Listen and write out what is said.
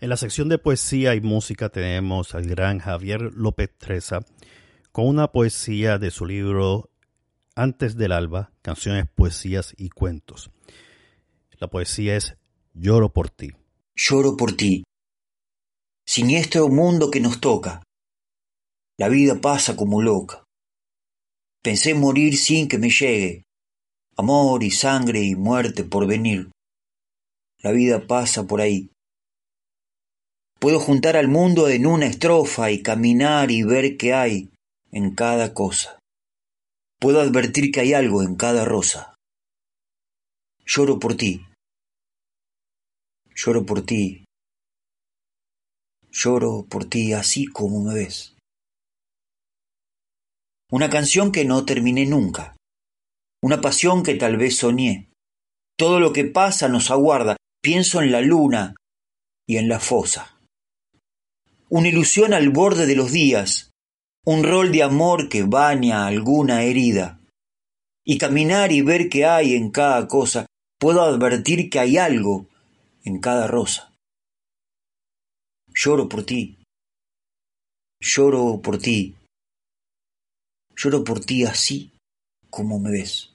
En la sección de poesía y música tenemos al gran Javier López Treza con una poesía de su libro Antes del alba, canciones, poesías y cuentos. La poesía es Lloro por ti. Lloro por ti. Siniestro mundo que nos toca. La vida pasa como loca. Pensé morir sin que me llegue. Amor y sangre y muerte por venir. La vida pasa por ahí Puedo juntar al mundo en una estrofa y caminar y ver qué hay en cada cosa. Puedo advertir que hay algo en cada rosa. Lloro por ti. Lloro por ti. Lloro por ti así como me ves. Una canción que no terminé nunca. Una pasión que tal vez soñé. Todo lo que pasa nos aguarda. Pienso en la luna y en la fosa una ilusión al borde de los días, un rol de amor que baña alguna herida. Y caminar y ver qué hay en cada cosa, puedo advertir que hay algo en cada rosa. Lloro por ti, lloro por ti, lloro por ti así como me ves.